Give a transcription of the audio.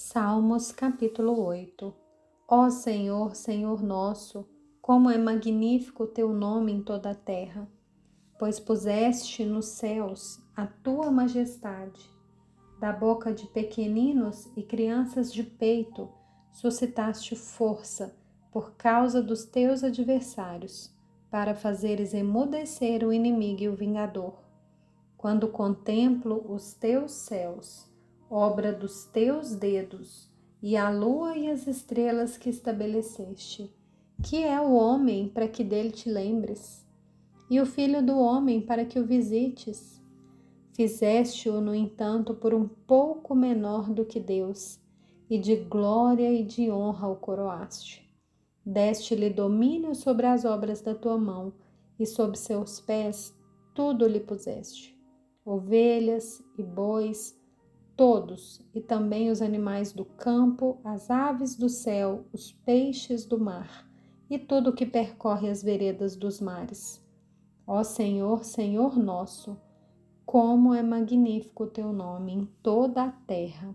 Salmos capítulo 8 Ó Senhor, Senhor nosso, como é magnífico o teu nome em toda a terra, pois puseste nos céus a tua majestade. Da boca de pequeninos e crianças de peito suscitaste força por causa dos teus adversários, para fazeres emudecer o inimigo e o vingador. Quando contemplo os teus céus, obra dos teus dedos, e a lua e as estrelas que estabeleceste. Que é o homem para que dele te lembres? E o filho do homem para que o visites? Fizeste-o, no entanto, por um pouco menor do que Deus, e de glória e de honra o coroaste. Deste-lhe domínio sobre as obras da tua mão, e sob seus pés tudo lhe puseste: ovelhas e bois, todos, e também os animais do campo, as aves do céu, os peixes do mar, e tudo o que percorre as veredas dos mares. Ó Senhor, Senhor nosso, como é magnífico o teu nome em toda a terra.